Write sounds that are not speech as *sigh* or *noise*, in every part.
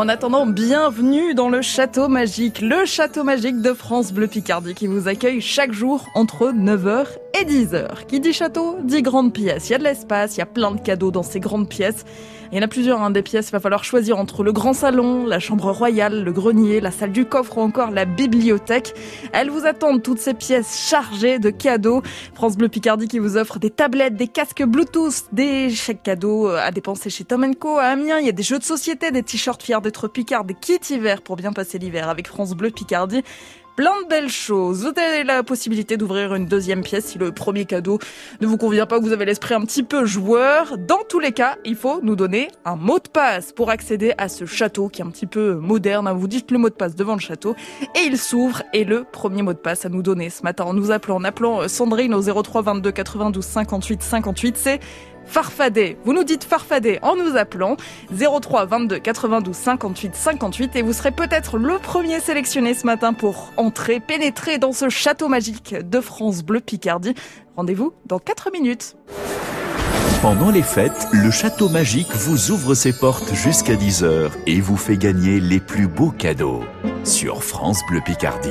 En attendant, bienvenue dans le Château Magique, le Château Magique de France Bleu Picardie qui vous accueille chaque jour entre 9h et 10h. Qui dit château, dit grande pièce. Il y a de l'espace, il y a plein de cadeaux dans ces grandes pièces. Il y en a plusieurs hein, des pièces, il va falloir choisir entre le grand salon, la chambre royale, le grenier, la salle du coffre ou encore la bibliothèque. Elles vous attendent toutes ces pièces chargées de cadeaux. France Bleu Picardie qui vous offre des tablettes, des casques Bluetooth, des chèques cadeaux à dépenser chez Tom Co à Amiens. Il y a des jeux de société, des t-shirts fiers d'être Picard, des kits hiver pour bien passer l'hiver avec France Bleu Picardie plein de belles choses. Vous avez la possibilité d'ouvrir une deuxième pièce si le premier cadeau ne vous convient pas, que vous avez l'esprit un petit peu joueur. Dans tous les cas, il faut nous donner un mot de passe pour accéder à ce château qui est un petit peu moderne. Vous dites le mot de passe devant le château et il s'ouvre. Et le premier mot de passe à nous donner ce matin en nous appelant, en appelant Sandrine au 03 22 92 58 58, c'est farfadet. Vous nous dites farfadet en nous appelant 03 22 92 58 58 et vous serez peut-être le premier sélectionné ce matin pour entrer, pénétrer dans ce château magique de France Bleu Picardie. Rendez-vous dans 4 minutes. Pendant les fêtes, le Château Magique vous ouvre ses portes jusqu'à 10h et vous fait gagner les plus beaux cadeaux sur France Bleu Picardie.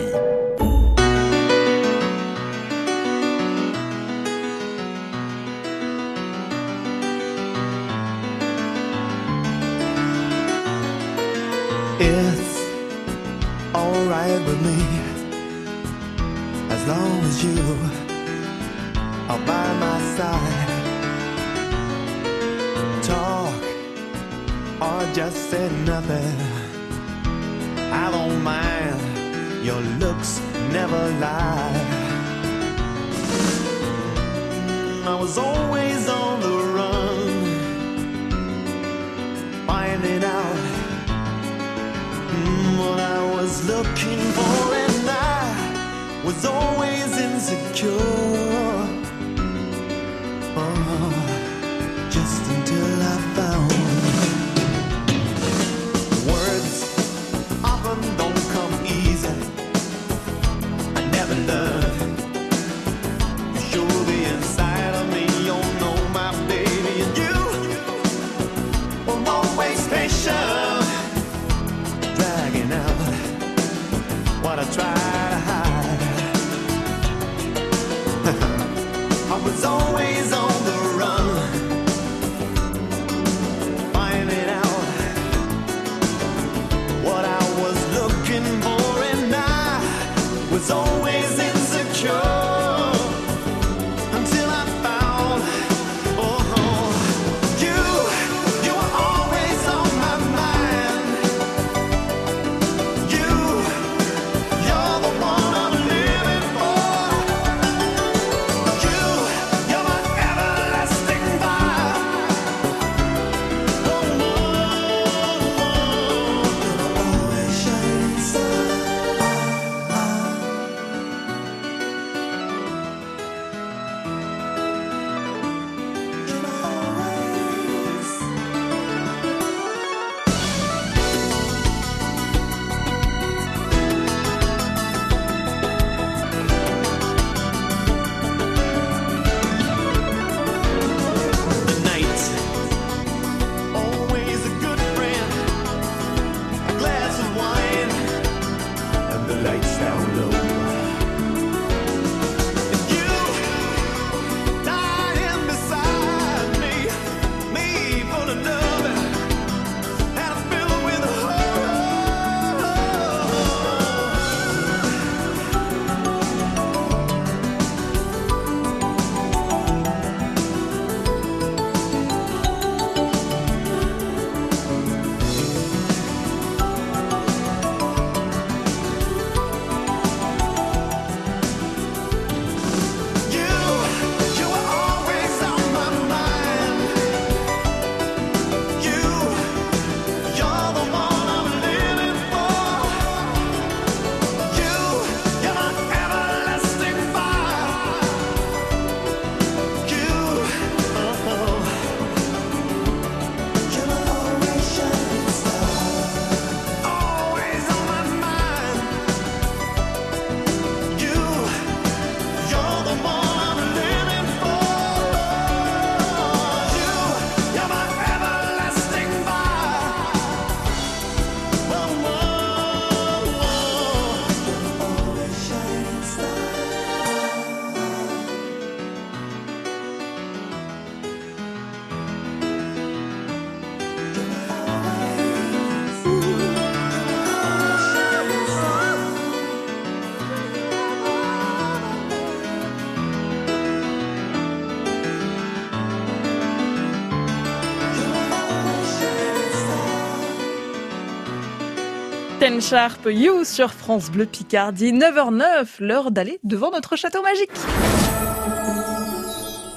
Sharp You sur France Bleu Picardie, 9h09, l'heure d'aller devant notre château magique.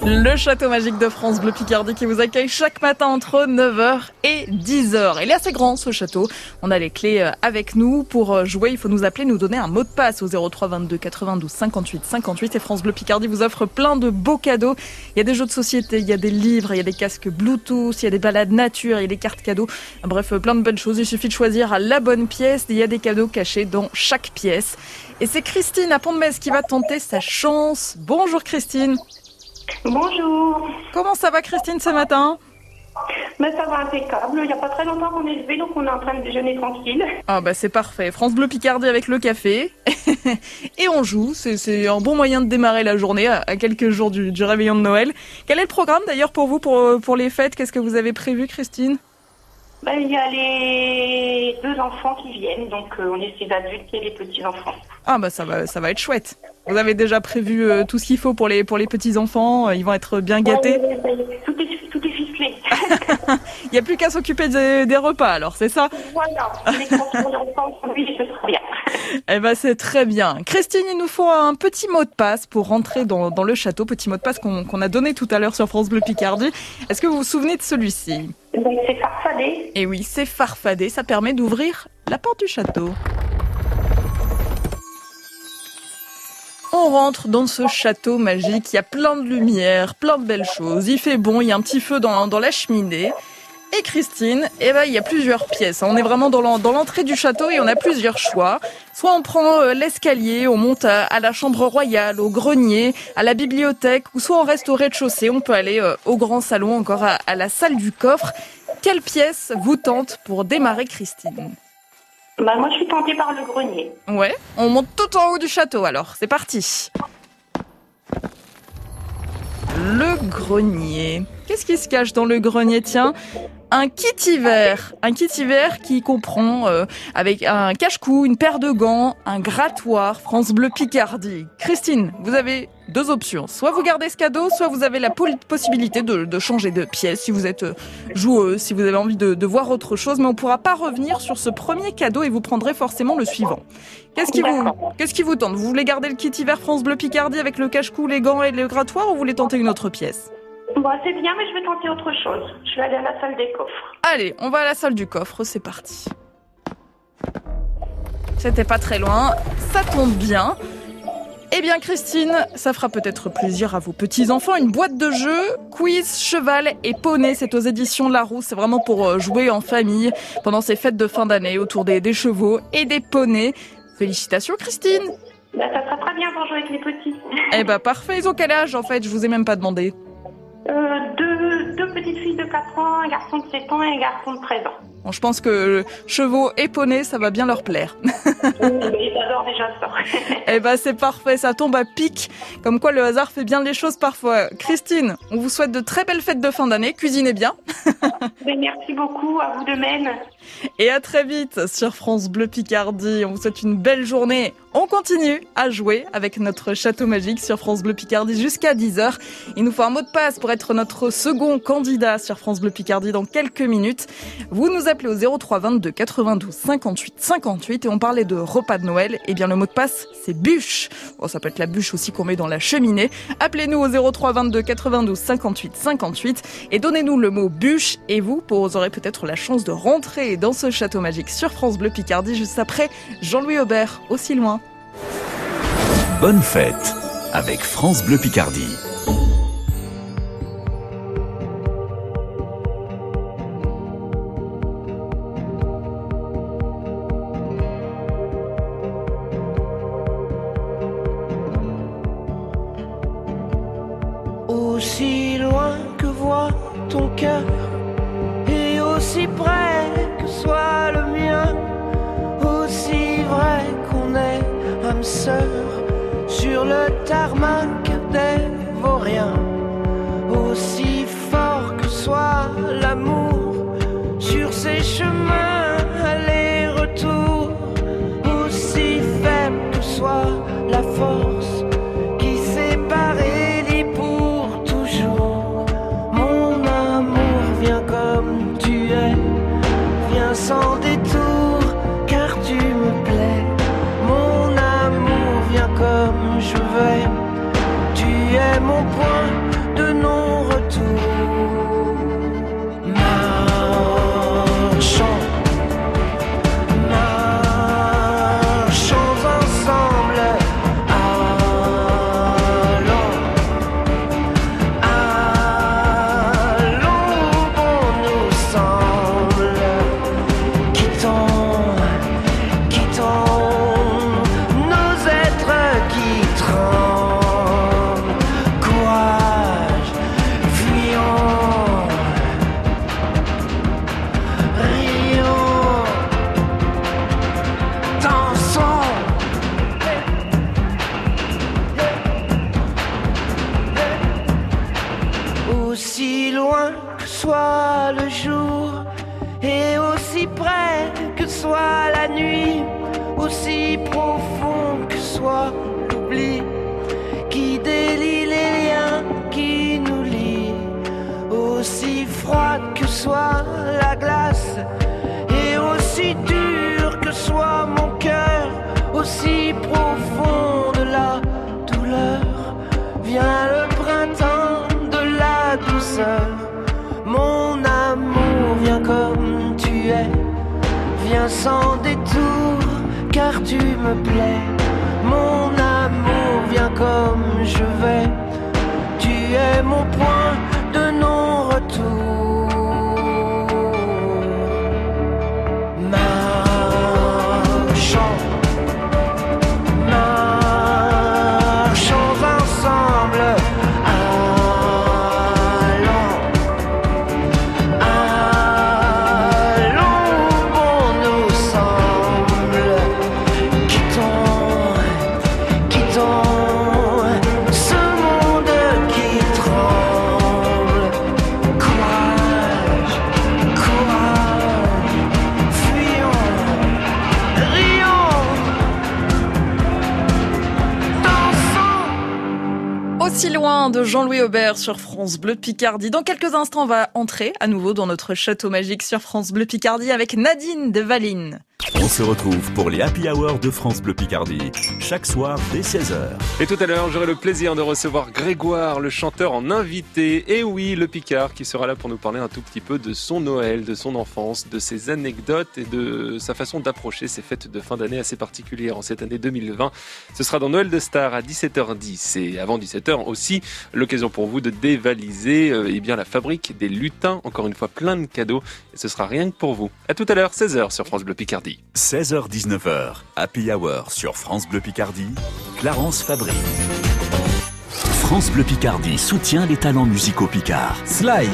Le château magique de France Bleu Picardie qui vous accueille chaque matin entre 9h et 10h. Il est assez grand ce château. On a les clés euh, avec nous. Pour euh, jouer, il faut nous appeler, nous donner un mot de passe au 03 22 92 58 58. Et France Bleu Picardie vous offre plein de beaux cadeaux. Il y a des jeux de société, il y a des livres, il y a des casques Bluetooth, il y a des balades nature, il y a des cartes cadeaux. Bref, plein de bonnes choses. Il suffit de choisir la bonne pièce. Il y a des cadeaux cachés dans chaque pièce. Et c'est Christine à Pont-de-Metz qui va tenter sa chance. Bonjour Christine. Bonjour. Comment ça va Christine ce matin Mais ça va impeccable. Il n'y a pas très longtemps qu'on est levé, donc on est en train de déjeuner tranquille. Ah bah c'est parfait. France Bleu Picardie avec le café. *laughs* Et on joue. C'est- C'est un bon moyen de démarrer la journée à à quelques jours du, du réveillon de Noël. Quel est le programme d'ailleurs pour vous pour, pour les fêtes? Qu'est-ce que vous avez prévu Christine? Ben, il y a les deux enfants qui viennent, donc euh, on adultes et les petits-enfants. Ah bah ça va, ça va être chouette. Vous avez déjà prévu euh, tout ce qu'il faut pour les, pour les petits-enfants euh, Ils vont être bien gâtés. Tout est, tout est ficelé. *laughs* Il n'y a plus qu'à s'occuper des, des repas alors, c'est ça? Voilà. Les ensemble, oui, ce sera bien. *laughs* Eh ben c'est très bien. Christine, il nous faut un petit mot de passe pour rentrer dans, dans le château. Petit mot de passe qu'on a donné tout à l'heure sur France Bleu Picardie. Est-ce que vous vous souvenez de celui-ci? Donc c'est farfadé. Et oui, c'est farfadé. Ça permet d'ouvrir la porte du château. On rentre dans ce château magique. Il y a plein de lumière, plein de belles choses. Il fait bon. Il y a un petit feu dans, la cheminée. Et Christine, eh ben, il y a plusieurs pièces. On est vraiment dans l'en- dans l'entrée du château et on a plusieurs choix. Soit on prend euh, l'escalier, on monte à, la chambre royale, au grenier, à la bibliothèque, ou soit on reste au rez-de-chaussée. On peut aller euh, au grand salon, encore à la salle du coffre. Quelle pièce vous tente pour démarrer Christine? Ben, moi, je suis tentée par le grenier. Ouais, on monte tout en haut du château alors. C'est parti. Le grenier. Qu'est-ce qui se cache dans le grenier Tiens, un kit hiver. Un kit hiver qui comprend euh, avec un cache-cou, une paire de gants, un grattoir France Bleu Picardie. Christine, vous avez deux options. Soit vous gardez ce cadeau, soit vous avez la possibilité de, de changer de pièce si vous êtes euh, joueuse, si vous avez envie de, de voir autre chose. Mais on pourra pas revenir sur ce premier cadeau et vous prendrez forcément le suivant. Qu'est-ce qui vous, qu'est-ce qui vous tente? Vous voulez garder le kit hiver France Bleu Picardie avec le cache-cou, les gants et le grattoir ou vous voulez tenter une autre pièce? Bon, c'est bien, mais je vais tenter autre chose. Je vais aller à la salle des coffres. Allez, on va à la salle du coffre, c'est parti. C'était pas très loin, ça tombe bien. Eh bien Christine, ça fera peut-être plaisir à vos petits-enfants. Une boîte de jeux, quiz, cheval et poney, c'est aux éditions Larousse. C'est vraiment pour euh, jouer en famille pendant ces fêtes de fin d'année autour des, des chevaux et des poneys. Félicitations Christine Ben, ça sera très bien pour jouer avec les petits. Eh ben parfait, ils ont quel âge en fait? Je vous ai même pas demandé. Euh, deux, deux petites filles de 4 ans, un garçon de 7 ans et un garçon de 13 ans. Bon, je pense que chevaux et poneys, ça va bien leur plaire. *laughs* Oui, j'adore déjà ça. *laughs* Eh ben c'est parfait, ça tombe à pic. Comme quoi le hasard fait bien les choses parfois. Christine, on vous souhaite de très belles fêtes de fin d'année, cuisinez bien. Mais *laughs* merci beaucoup, à vous de même. Et à très vite sur France Bleu Picardie. On vous souhaite une belle journée. On continue à jouer avec notre château magique sur France Bleu Picardie jusqu'à 10h. Il nous faut un mot de passe pour être notre second candidat sur France Bleu Picardie dans quelques minutes. Vous nous appelez au 03 22 92 58 58 et on parlait de repas de Noël. Eh bien le mot de passe c'est bûche. Bon, ça peut être la bûche aussi qu'on met dans la cheminée. Appelez-nous au 03 22 92 58 58 et donnez-nous le mot bûche et vous, vous aurez peut-être la chance de rentrer dans ce château magique sur France Bleu Picardie juste après Jean-Louis Aubert, aussi loin. Bonne fête avec France Bleu Picardie. Mon amour, viens comme tu es, viens sans détour, car tu me plais. Mon amour, viens comme je vais, tu es mon point Jean-Louis Aubert sur France Bleu Picardie. Dans quelques instants, on va entrer à nouveau dans notre château magique sur France Bleu Picardie avec Nadine de Valine. On se retrouve pour les Happy Hours de France Bleu Picardie, chaque soir dès 16h. Et tout à l'heure, j'aurai le plaisir de recevoir Grégoire, le chanteur en invité. Et oui, le Picard, qui sera là pour nous parler un tout petit peu de son Noël, de son enfance, de ses anecdotes et de sa façon d'approcher ces fêtes de fin d'année assez particulières en cette année 2020. Ce sera dans Noël de Star à 17h10. Et avant 17h aussi, l'occasion pour vous de dévaliser euh, eh bien, la fabrique des lutins. Encore une fois, plein de cadeaux. Et ce sera rien que pour vous. À tout à l'heure, 16h sur France Bleu Picardie. 16h-19h, Happy Hour sur France Bleu Picardie, Clarence Fabry. France Bleu Picardie soutient les talents musicaux picards. Sly,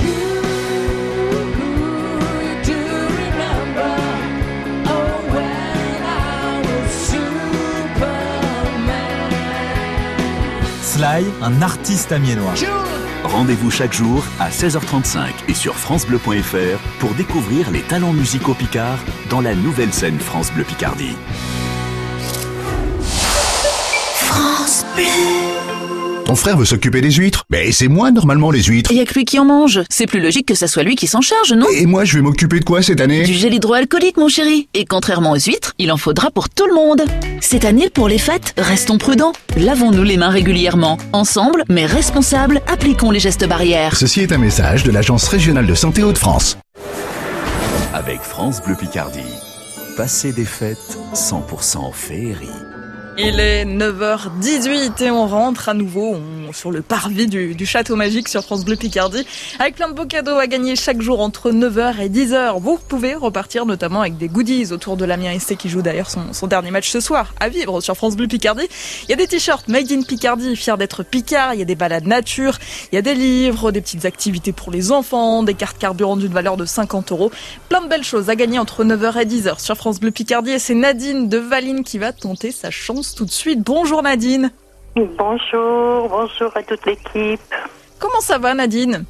Sly, un artiste amiénois. Rendez-vous chaque jour à 16h35 et sur francebleu.fr pour découvrir les talents musicaux picards dans la nouvelle scène France Bleu Picardie. Ton frère veut s'occuper des huîtres Mais c'est moi normalement les huîtres. Il y a que lui qui en mange. C'est plus logique que ça soit lui qui s'en charge, non? Et moi je vais m'occuper de quoi cette année? Du gel hydroalcoolique, mon chéri. Et contrairement aux huîtres, il en faudra pour tout le monde. Cette année, pour les fêtes, restons prudents. Lavons-nous les mains régulièrement. Ensemble, mais responsables, appliquons les gestes barrières. Ceci est un message de l'Agence régionale de santé Hauts-de-France. Avec France Bleu Picardie, passez des fêtes 100% féerie. Il est 9h18 et on rentre à nouveau sur le parvis du, château magique sur France Bleu Picardie avec plein de beaux cadeaux à gagner chaque jour entre 9h et 10h. Vous pouvez repartir notamment avec des goodies autour de l'Amiens SC qui joue d'ailleurs son, son dernier match ce soir à vivre sur France Bleu Picardie. Il y a des t-shirts Made in Picardie, fier d'être Picard, il y a des balades nature, il y a des livres, des petites activités pour les enfants, des cartes carburant d'une valeur de 50 euros. Plein de belles choses à gagner entre 9h et 10h sur France Bleu Picardie et c'est Nadine de Valine qui va tenter sa chance tout de suite. Bonjour Nadine. Bonjour, bonjour à toute l'équipe. Comment ça va Nadine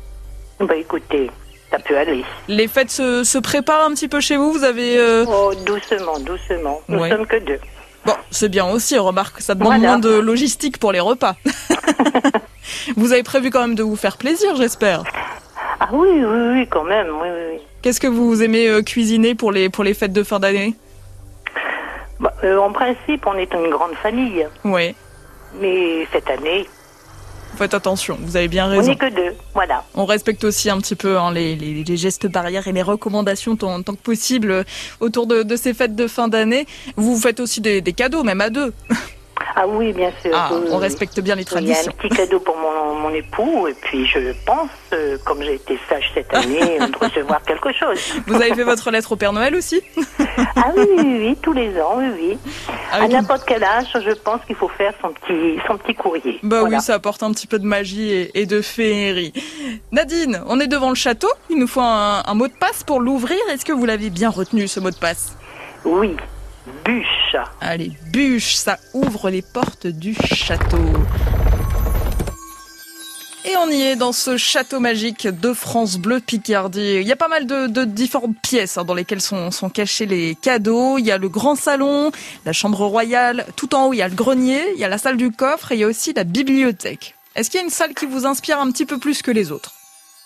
Bah écoutez, ça peut aller. Les fêtes se, se préparent un petit peu chez vous Vous avez... euh, Oh, doucement, doucement. Nous Ouais. sommes que deux. Bon, c'est bien aussi, remarque, ça demande Voilà. moins de logistique pour les repas. *laughs* vous avez prévu quand même de vous faire plaisir, j'espère. Ah oui, oui, oui, quand même, oui, oui. oui. Qu'est-ce que vous aimez euh, cuisiner pour les, pour les fêtes de fin d'année? Bah, euh, en principe, on est une grande famille. Oui, Mais cette année, faites attention, vous avez bien on raison. n'est que deux. Voilà. On respecte aussi un petit peu hein, les, les- les gestes barrières et les recommandations tant, tant que possible autour de, de ces fêtes de fin d'année. Vous faites aussi des, des cadeaux, même à deux. *laughs* Ah oui, bien sûr. Ah, oui, on oui. respecte bien les Il y a un traditions. petit cadeau pour mon, mon époux, et puis je pense, euh, comme j'ai été sage cette année, *laughs* de recevoir quelque chose. Vous avez fait votre lettre au Père Noël aussi? Ah oui, oui, oui, tous les ans, oui, oui. À Avec une- n'importe quel âge, je pense qu'il faut faire son petit, son petit courrier. Bah Voilà. oui, ça apporte un petit peu de magie et, et de féerie. Nadine, on est devant le château. Il nous faut un, un mot de passe pour l'ouvrir. Est-ce que vous l'avez bien retenu, ce mot de passe? Oui, bûche. Allez, bûche, ça ouvre les portes du château. Et on y est dans ce château magique de France Bleu Picardie. Il y a pas mal de, de différentes pièces hein, dans lesquelles sont, sont cachés les cadeaux. Il y a le grand salon, la chambre royale. Tout en haut, il y a le grenier, il y a la salle du coffre et il y a aussi la bibliothèque. Est-ce qu'il y a une salle qui vous inspire un petit peu plus que les autres?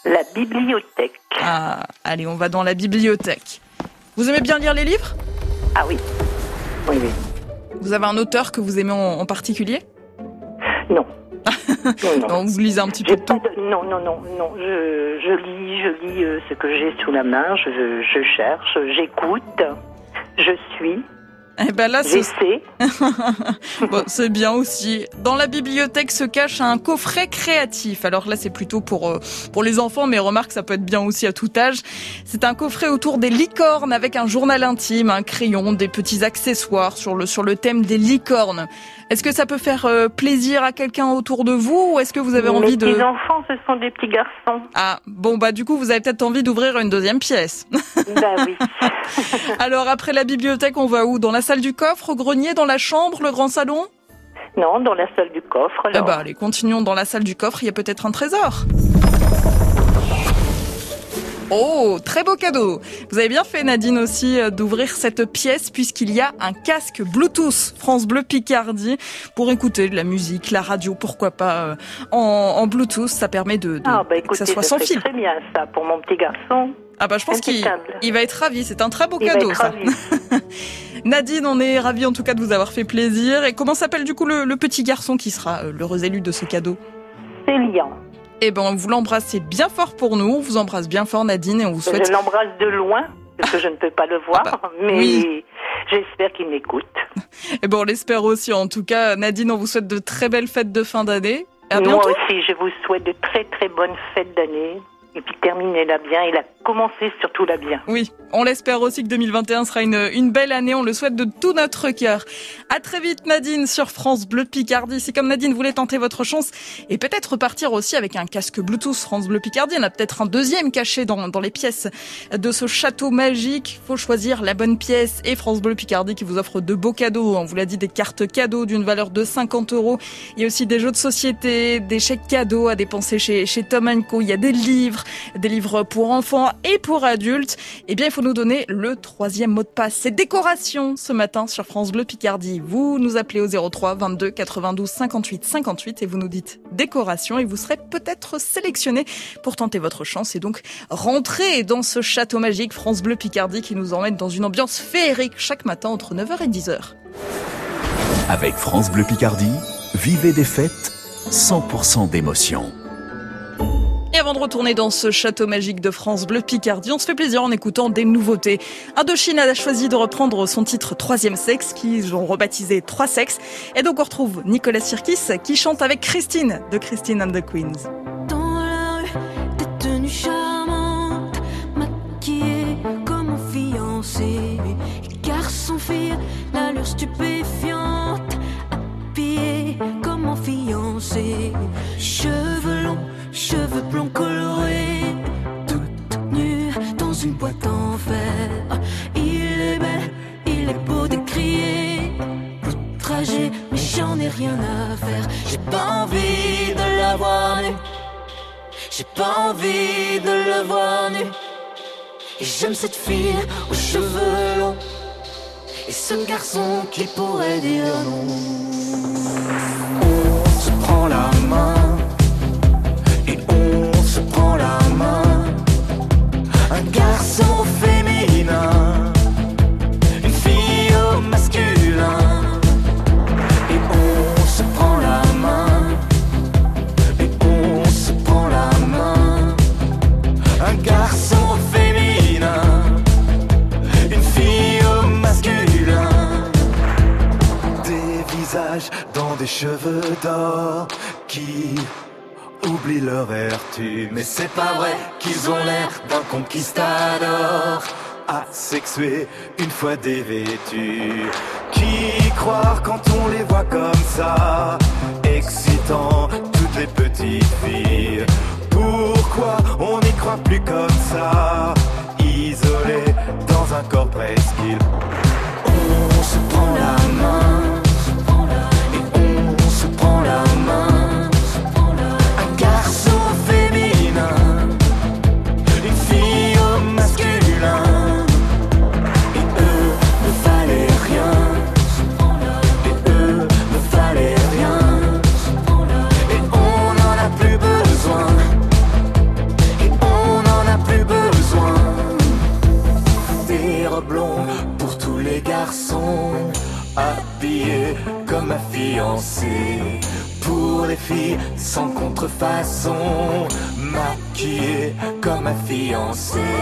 La bibliothèque. Ah, allez, on va dans la bibliothèque. Vous aimez bien lire les livres? Ah oui. Oui, oui. Vous avez un auteur que vous aimez en, en particulier? *laughs* Non. non, non. Non, vous lisez un petit peu de tout? de- Non, non, non, non. Je, je lis, je lis euh, ce que j'ai sous la main. Je, je cherche, j'écoute, je suis, Eh ben là, ce-. *laughs* Bon, c'est bien aussi. Dans la bibliothèque se cache un coffret créatif. Alors là, c'est plutôt pour euh, pour les enfants, mais remarque, ça peut être bien aussi à tout âge. C'est un coffret autour des licornes avec un journal intime, un crayon, des petits accessoires sur le sur le thème des licornes. Est-ce que ça peut faire euh, plaisir à quelqu'un autour de vous ou est-ce que vous avez envie de petits enfants, ce sont des petits garçons. Ah, bon bah du coup, vous avez peut-être envie d'ouvrir une deuxième pièce. ben oui. *laughs* Alors après la bibliothèque, on va où? Dans la salle du coffre, au grenier, dans la chambre, le grand salon? Non, dans la salle du coffre. Eh Alors. bah allez, continuons dans la salle du coffre, il y a peut-être un trésor. Oh, très beau cadeau. Vous avez bien fait Nadine aussi euh, d'ouvrir cette pièce puisqu'il y a un casque Bluetooth France Bleu Picardie pour écouter de la musique, la radio, pourquoi pas euh, en, en Bluetooth, ça permet de, de- Ah bah que écoutez, ça soit sans fil. très bien ça pour mon petit garçon. Ah bah je pense qu'il va être ravi, c'est un très beau Il cadeau ça. *laughs* Nadine, on est ravis en tout cas de vous avoir fait plaisir. Et comment s'appelle du coup le, le petit garçon qui sera l'heureux élu de ce cadeau? C'est liant. Eh ben, vous l'embrassez bien fort pour nous. On vous embrasse bien fort, Nadine, et on vous souhaite. Je l'embrasse de loin parce que je ne peux pas le voir, Ah bah, *laughs* mais oui. j'espère qu'il m'écoute. Eh ben, on l'espère aussi. En tout cas, Nadine, on vous souhaite de très belles fêtes de fin d'année. À Moi aussi, je vous souhaite de très très bonnes fêtes d'année. Et puis terminez-la bien et la commencez surtout la bien. Oui, on l'espère aussi que 2021 sera une, une belle année. On le souhaite de tout notre cœur. À très vite, Nadine, sur France Bleu Picardie. Si comme Nadine voulait tenter votre chance et peut-être repartir aussi avec un casque Bluetooth France Bleu Picardie, on a peut-être un deuxième caché dans, dans les pièces de ce château magique. Faut choisir la bonne pièce et France Bleu Picardie qui vous offre de beaux cadeaux. On vous l'a dit, des cartes cadeaux d'une valeur de 50 euros. Il y a aussi des jeux de société, des chèques cadeaux à dépenser chez, chez Tom Co. Il y a des livres, des livres pour enfants et pour adultes. Eh bien, il faut nous donner le troisième mot de passe. C'est décoration ce matin sur France Bleu Picardie. Vous nous appelez au 03 22 92 58 58 et vous nous dites décoration et vous serez peut-être sélectionné pour tenter votre chance et donc rentrer dans ce château magique France Bleu Picardie qui nous emmène dans une ambiance féerique chaque matin entre 9h et 10h. Avec France Bleu Picardie, vivez des fêtes 100% d'émotion. Et avant de retourner dans ce château magique de France Bleu Picardie, on se fait plaisir en écoutant des nouveautés. Indochine a choisi de reprendre son titre Troisième Sexe, qu'ils ont rebaptisé Trois Sexes. Et donc on retrouve Nicolas Sirkis qui chante avec Christine de Christine and the Queens. Cheveux blonds colorés, toute nue dans une boîte en fer. Il est bel, il est beau de crier, outragé, mais j'en ai rien à faire. J'ai pas envie de la voir nue. J'ai pas envie de le voir nu. Et j'aime cette fille aux cheveux longs. Et ce garçon qui pourrait dire non. On se prend la main on se prend la main. Un garçon féminin, une fille au masculin. Et on se prend la main et on se prend la main. Un garçon féminin, une fille au masculin. Des visages dans des cheveux d'or qui oublient leur vertu. Mais c'est pas vrai qu'ils ont l'air d'un conquistador. Asexué une fois dévêtus. Qui croire quand on les voit comme ça? Excitant toutes les petites filles. Pourquoi on n'y croit plus comme ça? Isolé dans un corps presqu'île. On se prend la main. você.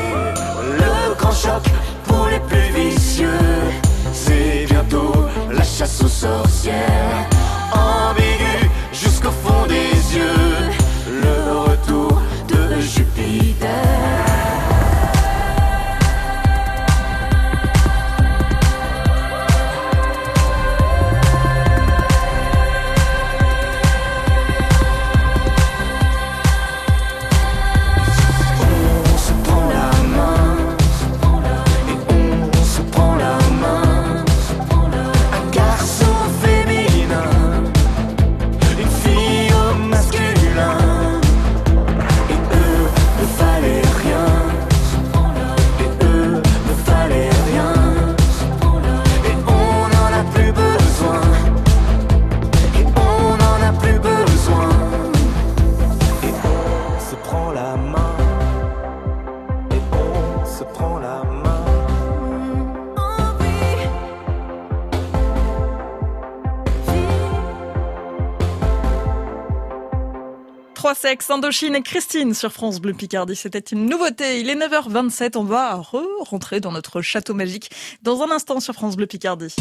3 sexes, Indochine et Christine sur France Bleu Picardie. C'était une nouveauté. Il est 9h27. On va re-rentrer dans notre château magique dans un instant sur France Bleu Picardie.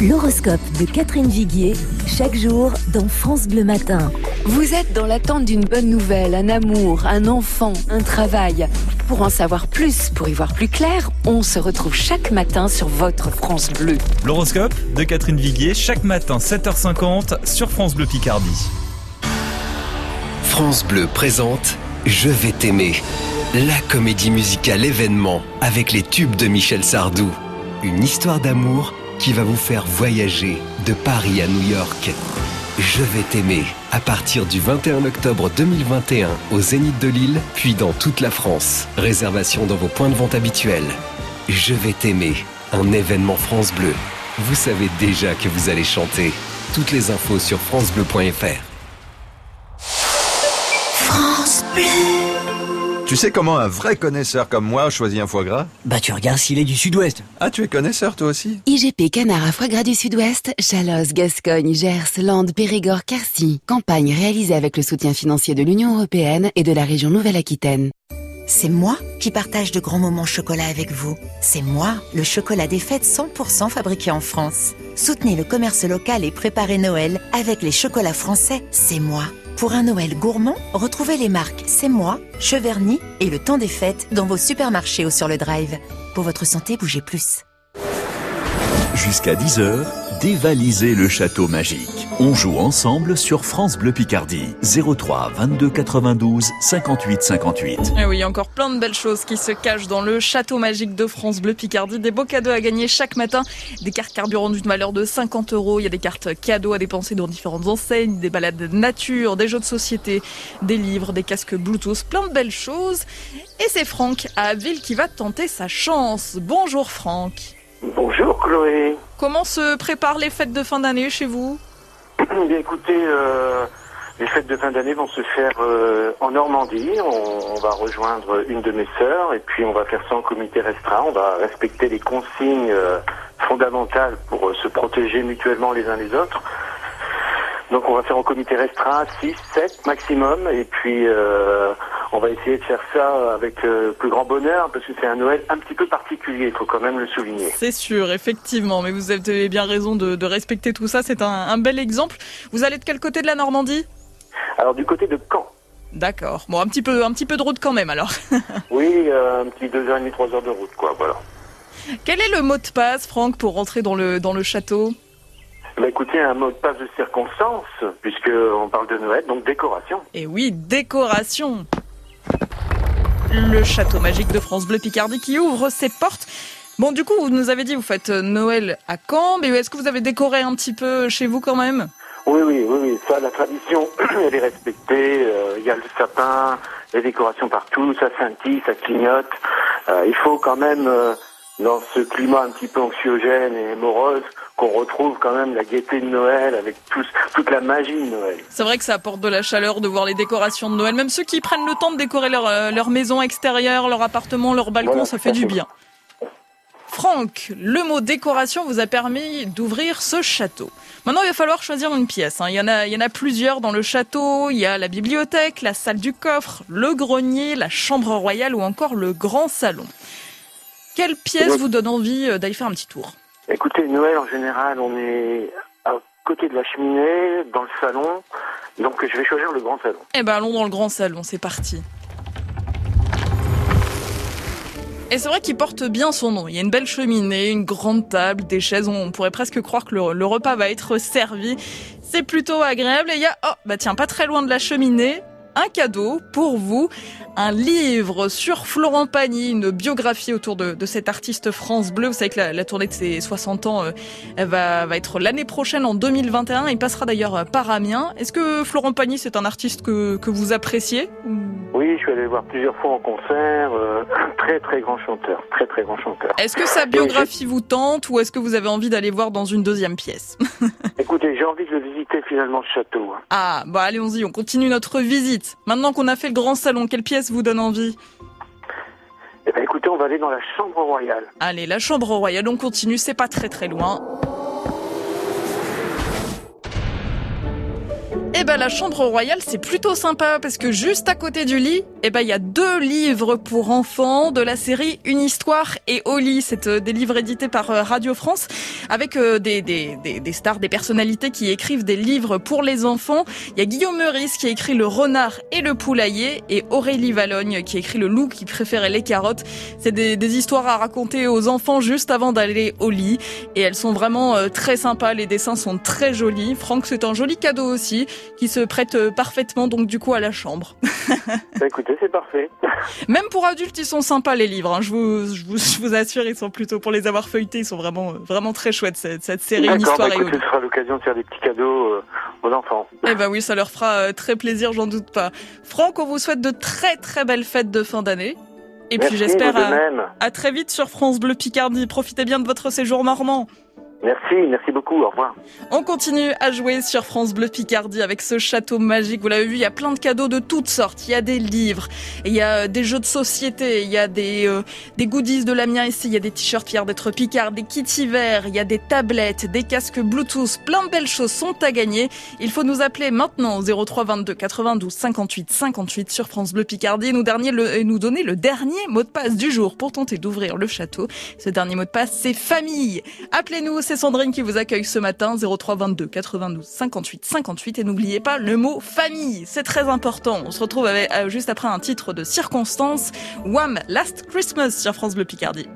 L'horoscope de Catherine Viguier, chaque jour dans France Bleu Matin. Vous êtes dans l'attente d'une bonne nouvelle, un amour, un enfant, un travail. Pour en savoir plus, pour y voir plus clair, on se retrouve chaque matin sur votre France Bleu. L'horoscope de Catherine Viguier, chaque matin 7h50 sur France Bleu Picardie. France Bleu présente Je vais t'aimer, la comédie musicale événement avec les tubes de Michel Sardou. Une histoire d'amour qui va vous faire voyager de Paris à New York. Je vais t'aimer à partir du 21 octobre 2021 au Zénith de Lille, puis dans toute la France. Réservation dans vos points de vente habituels. Je vais t'aimer, un événement France Bleu. Vous savez déjà que vous allez chanter. Toutes les infos sur francebleu.fr. Bleu. Tu sais comment un vrai connaisseur comme moi choisit un foie gras Bah tu regardes s'il est du sud-ouest. Ah, tu es connaisseur toi aussi IGP Canard à foie gras du Sud-Ouest, Chalosse, Gascogne, Gers, Landes, Périgord, Quercy. Campagne réalisée avec le soutien financier de l'Union Européenne et de la région Nouvelle-Aquitaine. C'est moi qui partage de grands moments chocolat avec vous. C'est moi, le chocolat des fêtes 100% fabriqué en France. Soutenez le commerce local et préparez Noël avec les chocolats français. C'est moi. Pour un Noël gourmand, retrouvez les marques C'est moi, Cheverny et le temps des fêtes dans vos supermarchés ou sur le drive. Pour votre santé, bougez plus. Jusqu'à 10h, dévalisez le château magique. On joue ensemble sur France Bleu Picardie. 03 22 92 58 58. Et oui, encore plein de belles choses qui se cachent dans le château magique de France Bleu Picardie. Des beaux cadeaux à gagner chaque matin. Des cartes carburant d'une valeur de 50 euros. Il y a des cartes cadeaux à dépenser dans différentes enseignes, des balades nature, des jeux de société, des livres, des casques Bluetooth, plein de belles choses. Et c'est Franck à Abbeville qui va tenter sa chance. Bonjour Franck. Bonjour Chloé. Comment se préparent les fêtes de fin d'année chez vous? Bien écoutez, euh, les fêtes de fin d'année vont se faire euh, en Normandie. On, va rejoindre une de mes sœurs et puis on va faire ça en comité restreint. On va respecter les consignes euh, fondamentales pour se protéger mutuellement les uns les autres. Donc on va faire en comité restreint 6, 7 maximum et puis euh, on va essayer de faire ça avec euh, plus grand bonheur parce que c'est un Noël un petit peu particulier, il faut quand même le souligner. C'est sûr, effectivement, mais vous avez bien raison de, de respecter tout ça, c'est un, un, bel exemple. Vous allez de quel côté de la Normandie? Alors du côté de Caen. D'accord, bon un petit peu, un petit peu de route quand même alors. *laughs* oui, euh, un petit 2h30, 3h de route quoi, voilà. Quel est le mot de passe, Franck, pour rentrer dans le, dans le château? Bah écoutez, un mot de passe de circonstance, puisqu'on parle de Noël, donc décoration. Et oui, décoration Le château magique de France Bleu Picardie qui ouvre ses portes. Bon, du coup, vous nous avez dit, vous faites Noël à Caen, mais est-ce que vous avez décoré un petit peu chez vous quand même? Oui, oui, oui, oui, ça, la tradition, *clears throat* elle est respectée. Il y a le sapin, les décorations partout, ça scintille, ça clignote. Euh, il faut quand même, euh, dans ce climat un petit peu anxiogène et morose, qu'on retrouve quand même la gaieté de Noël avec toute la magie de Noël. C'est vrai que ça apporte de la chaleur de voir les décorations de Noël. Même ceux qui prennent le temps de décorer leur, euh, leur maison extérieure, leur appartement, leur balcon, Voilà, ça fait du bien. Franck, le mot décoration vous a permis d'ouvrir ce château. Maintenant, il va falloir choisir une pièce. hein. Il, y en a, il y en a plusieurs dans le château. Il y a la bibliothèque, la salle du coffre, le grenier, la chambre royale ou encore le grand salon. Quelle pièce vous donne envie euh, d'aller faire un petit tour? Écoutez, Noël en général, on est à côté de la cheminée, dans le salon. Donc je vais choisir le grand salon. Eh ben, allons dans le grand salon, c'est parti. Et c'est vrai qu'il porte bien son nom. Il y a une belle cheminée, une grande table, des chaises. On pourrait presque croire que le, le repas va être servi. C'est plutôt agréable. Et il y a, oh, bah tiens, pas très loin de la cheminée, un cadeau pour vous. Un livre sur Florent Pagny, une biographie autour de, de cet artiste France Bleu. Vous savez que la, la tournée de ses 60 ans, euh, va, va être l'année prochaine, en 2021. Il passera d'ailleurs euh, par Amiens. Est-ce que Florent Pagny, c'est un artiste que, que vous appréciez Oui, je suis allé le voir plusieurs fois en concert. euh, *clears throat* très très grand chanteur, très très grand chanteur. Est-ce que sa biographie vous tente ou est-ce que vous avez envie d'aller voir dans une deuxième pièce? *laughs* Écoutez, j'ai envie de visiter finalement ce château. hein. Ah, bah allez-y, on continue notre visite. Maintenant qu'on a fait le grand salon, quelle pièce vous donne envie? Eh ben écoutez, on va aller dans la chambre royale. Allez, la chambre royale, on continue, c'est pas très très loin. Eh ben la chambre royale c'est plutôt sympa parce que juste à côté du lit, eh ben il y a deux livres pour enfants de la série Une histoire et lit. C'est euh, des livres édités par euh, Radio France avec euh, des, des, des, des stars, des personnalités qui écrivent des livres pour les enfants. Il y a Guillaume Meurice qui écrit Le renard et le poulailler et Aurélie Valogne qui écrit Le loup qui préférait les carottes. C'est des, des histoires à raconter aux enfants juste avant d'aller au lit et elles sont vraiment très sympas. Les dessins sont très jolis. Franck, c'est un joli cadeau aussi qui se prête euh, parfaitement donc du coup à la chambre. *laughs* Bah, écoutez, c'est parfait. *laughs* Même pour adultes, ils sont sympas les livres. hein. Je, vous, je, vous, je vous assure, ils sont plutôt pour les avoir feuilletés, ils sont vraiment euh, vraiment très chouettes cette, cette série Une histoire bah, et ce sera l'occasion de faire des petits cadeaux euh, aux enfants. Eh ben oui, ça leur fera très plaisir, j'en doute pas. Franck, on vous souhaite de très très belles fêtes de fin d'année. Et puis Merci, j'espère vous de à, à très vite sur France Bleu Picardie. Profitez bien de votre séjour normand. Merci, merci beaucoup, au revoir. On continue à jouer sur France Bleu Picardie avec ce château magique. Vous l'avez vu, il y a plein de cadeaux de toutes sortes. Il y a des livres, il y a euh, des jeux de société, il y a des, euh, goodies de l'Amiens ici, il y a des t-shirts fiers d'être Picard, des kits hiver, il y a des tablettes, des casques Bluetooth. Plein de belles choses sont à gagner. Il faut nous appeler maintenant au 03 22 92 58 58 sur France Bleu Picardie nous, le, et nous donner le dernier mot de passe du jour pour tenter d'ouvrir le château. Ce dernier mot de passe, c'est famille. Appelez-nous, c'est Sandrine qui vous accueille ce matin, 03 22 92 58 58 et n'oubliez pas le mot famille, c'est très important. On se retrouve euh, juste après un titre de circonstance, Wham! Last Christmas sur France Bleu Picardie.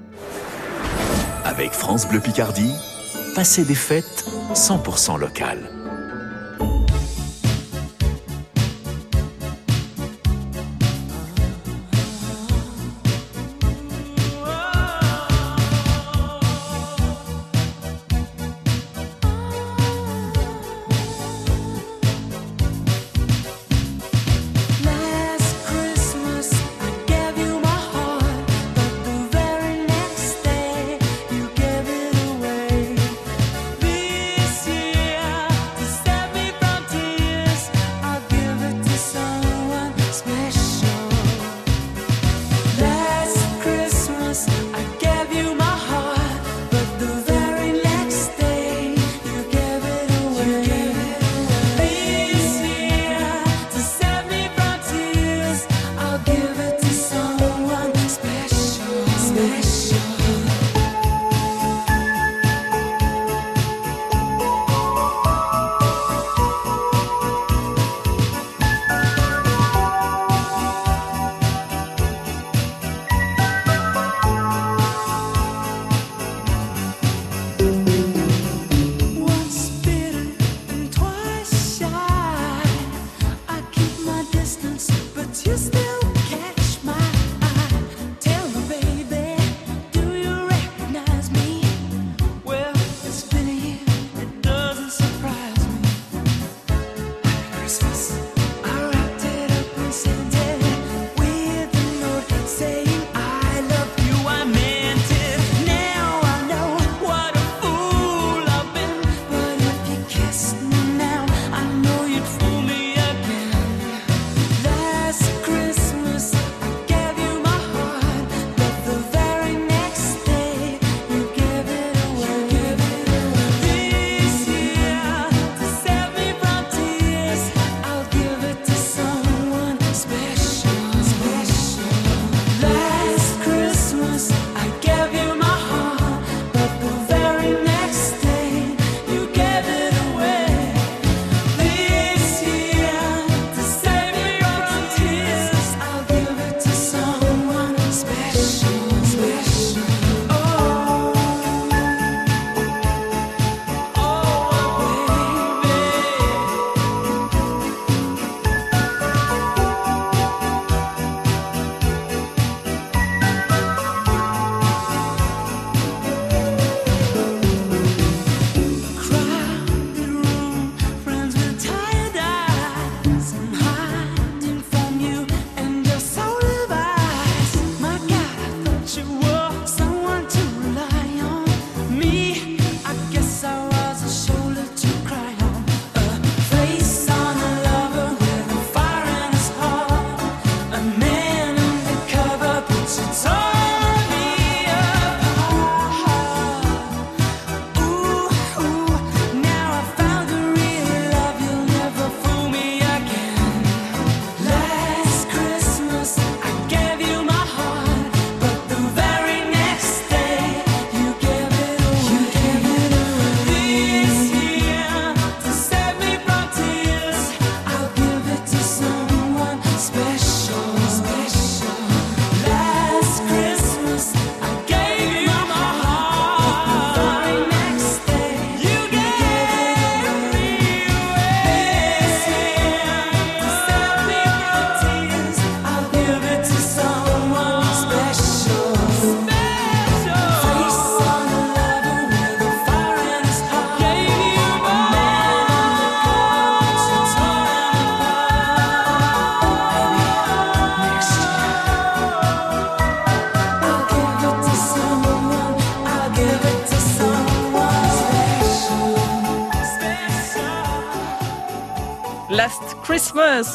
Avec France Bleu Picardie, passez des fêtes 100% locales.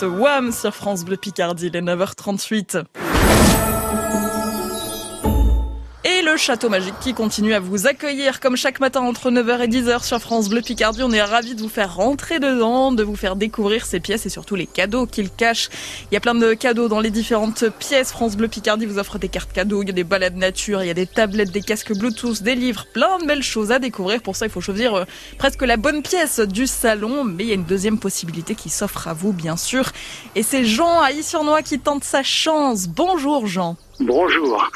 Wham sur France Bleu Picardie, les 9h38. Le château magique qui continue à vous accueillir comme chaque matin entre 9h et 10h sur France Bleu Picardie. On est ravis de vous faire rentrer dedans, de vous faire découvrir ces pièces et surtout les cadeaux qu'il cache. Il y a plein de cadeaux dans les différentes pièces. France Bleu Picardie vous offre des cartes cadeaux, il y a des balades nature, il y a des tablettes, des casques Bluetooth, des livres, plein de belles choses à découvrir. Pour ça, il faut choisir euh, presque la bonne pièce du salon. Mais il y a une deuxième possibilité qui s'offre à vous, bien sûr. Et c'est Jean à Issurnois qui tente sa chance. Bonjour Jean. Bonjour.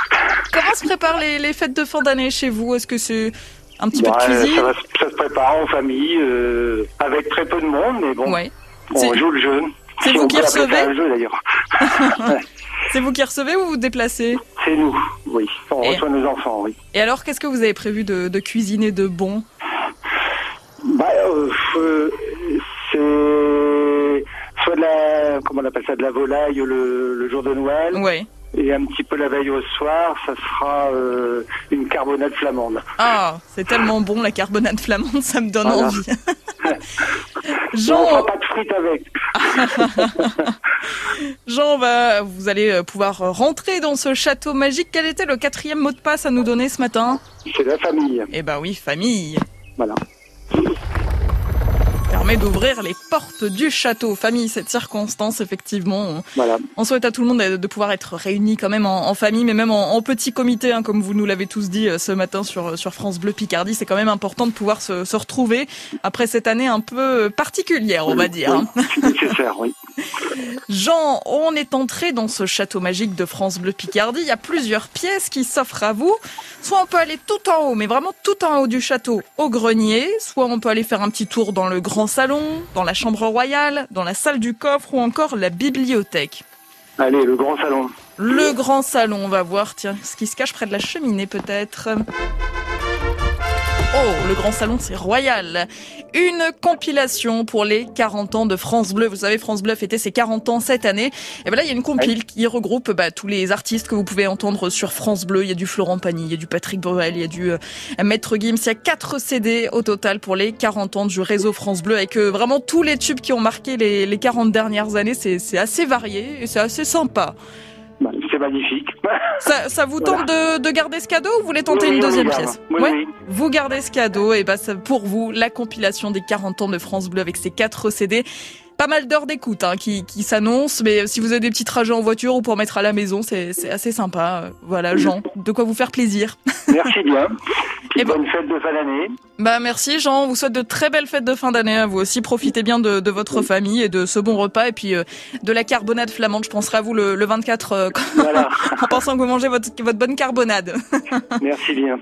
Comment se préparent les, les fêtes de fin d'année chez vous? Est-ce que c'est un petit peu Bah, de cuisine? ça, va- ça se prépare en famille, euh, avec très peu de monde, mais bon, Ouais. on joue le jeu. c'est Si vous qui recevez? d'ailleurs. *laughs* C'est vous qui recevez ou vous vous déplacez? C'est nous, oui. On Et- reçoit nos enfants, oui. Et alors, qu'est-ce que vous avez prévu de, de cuisiner de bon? Bah, euh, c'est soit de la, comment on appelle ça, de la volaille le, le jour de Noël. Ouais. Et un petit peu la veille au soir, ça sera euh, une carbonade flamande. Ah, c'est tellement bon la carbonade flamande, ça me donne Voilà. envie. *laughs* On Jean, fera pas de frites avec. *laughs* Jean, va, vous allez euh, pouvoir rentrer dans ce château magique. Quel était le quatrième mot de passe à nous donner ce matin? C'est la famille. Eh ben oui, famille. Voilà. Permet d'ouvrir les portes du château. Famille, cette circonstance, effectivement. on- Voilà. On souhaite à tout le monde de pouvoir être réunis quand même en, en famille, mais même en, en petit comité, hein, comme vous nous l'avez tous dit euh, ce matin sur, sur France Bleu Picardie. C'est quand même important de pouvoir se, se retrouver après cette année un peu particulière, on va dire. C'est nécessaire, oui. *laughs* Jean, on est entré dans ce château magique de France Bleu Picardie. Il y a plusieurs pièces qui s'offrent à vous. Soit on peut aller tout en haut, mais vraiment tout en haut du château, au grenier. Soit on peut aller faire un petit tour dans le grand salon, dans la chambre royale, dans la salle du coffre ou encore la bibliothèque. Allez, le grand salon. Le grand salon, on va voir, tiens, ce qui se cache près de la cheminée peut-être. Oh, le grand salon, c'est royal. Une compilation pour les 40 ans de France Bleu. Vous savez, France Bleu fêtait ses 40 ans cette année. Et ben là, il y a une compile qui regroupe bah, tous les artistes que vous pouvez entendre sur France Bleu. Il y a du Florent Pagny, il y a du Patrick Borel, il y a du euh, Maître Gims. Il y a 4 CD au total pour les 40 ans du réseau France Bleu avec euh, vraiment tous les tubes qui ont marqué les, les 40 dernières années. C'est c'est assez varié et c'est assez sympa. Bah, C'est magnifique. Ça, ça vous tente de, de garder ce cadeau ou vous voulez tenter Oui, une deuxième pièce Oui, Ouais. Vous gardez ce cadeau et bah ça, pour vous la compilation des 40 ans de France Bleu avec ses 4 CD. Pas mal d'heures d'écoute hein, qui, qui s'annoncent, mais si vous avez des petits trajets en voiture ou pour mettre à la maison, c'est c'est assez sympa. Euh, Voilà, Jean, de quoi vous faire plaisir. Merci bien. *laughs* Et bonne fête de fin d'année. Bah merci Jean, on vous souhaite de très belles fêtes de fin d'année à vous aussi. Profitez bien de, de votre famille et de ce bon repas et puis euh, de la carbonade flamande. Je penserai à vous le, le 24 euh, *laughs* en pensant que vous mangez votre, votre bonne carbonade. Merci bien.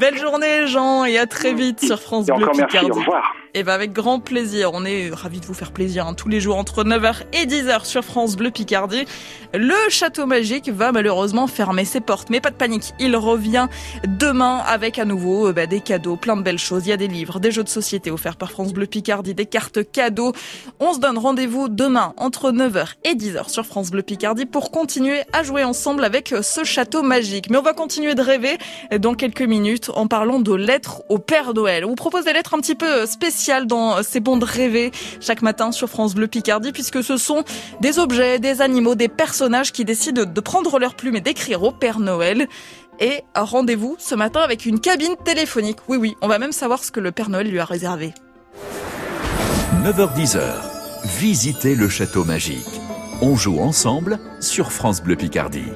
Belle journée Jean et à très vite sur France Et Bleu encore merci, au revoir. Et ben avec grand plaisir, on est ravis de vous faire plaisir hein, tous les jours entre 9h et 10h sur France Bleu Picardie. Le château magique va malheureusement fermer ses portes, mais pas de panique, il revient demain avec à nouveau euh, bah, des cadeaux, plein de belles choses. Il y a des livres, des jeux de société offerts par France Bleu Picardie, des cartes cadeaux. On se donne rendez-vous demain entre 9h et 10h sur France Bleu Picardie pour continuer à jouer ensemble avec euh, ce château magique. Mais on va continuer de rêver dans quelques minutes en parlant de lettres au Père Noël. On vous propose des lettres un petit peu spéciales dans C'est bon de rêver chaque matin sur France Bleu Picardie puisque ce sont des objets, des animaux, des personnages qui décident de prendre leur plume et d'écrire au Père Noël. Et rendez-vous ce matin avec une cabine téléphonique. Oui, oui, on va même savoir ce que le Père Noël lui a réservé. 9h10h. Visitez le château magique. On joue ensemble sur France Bleu Picardie.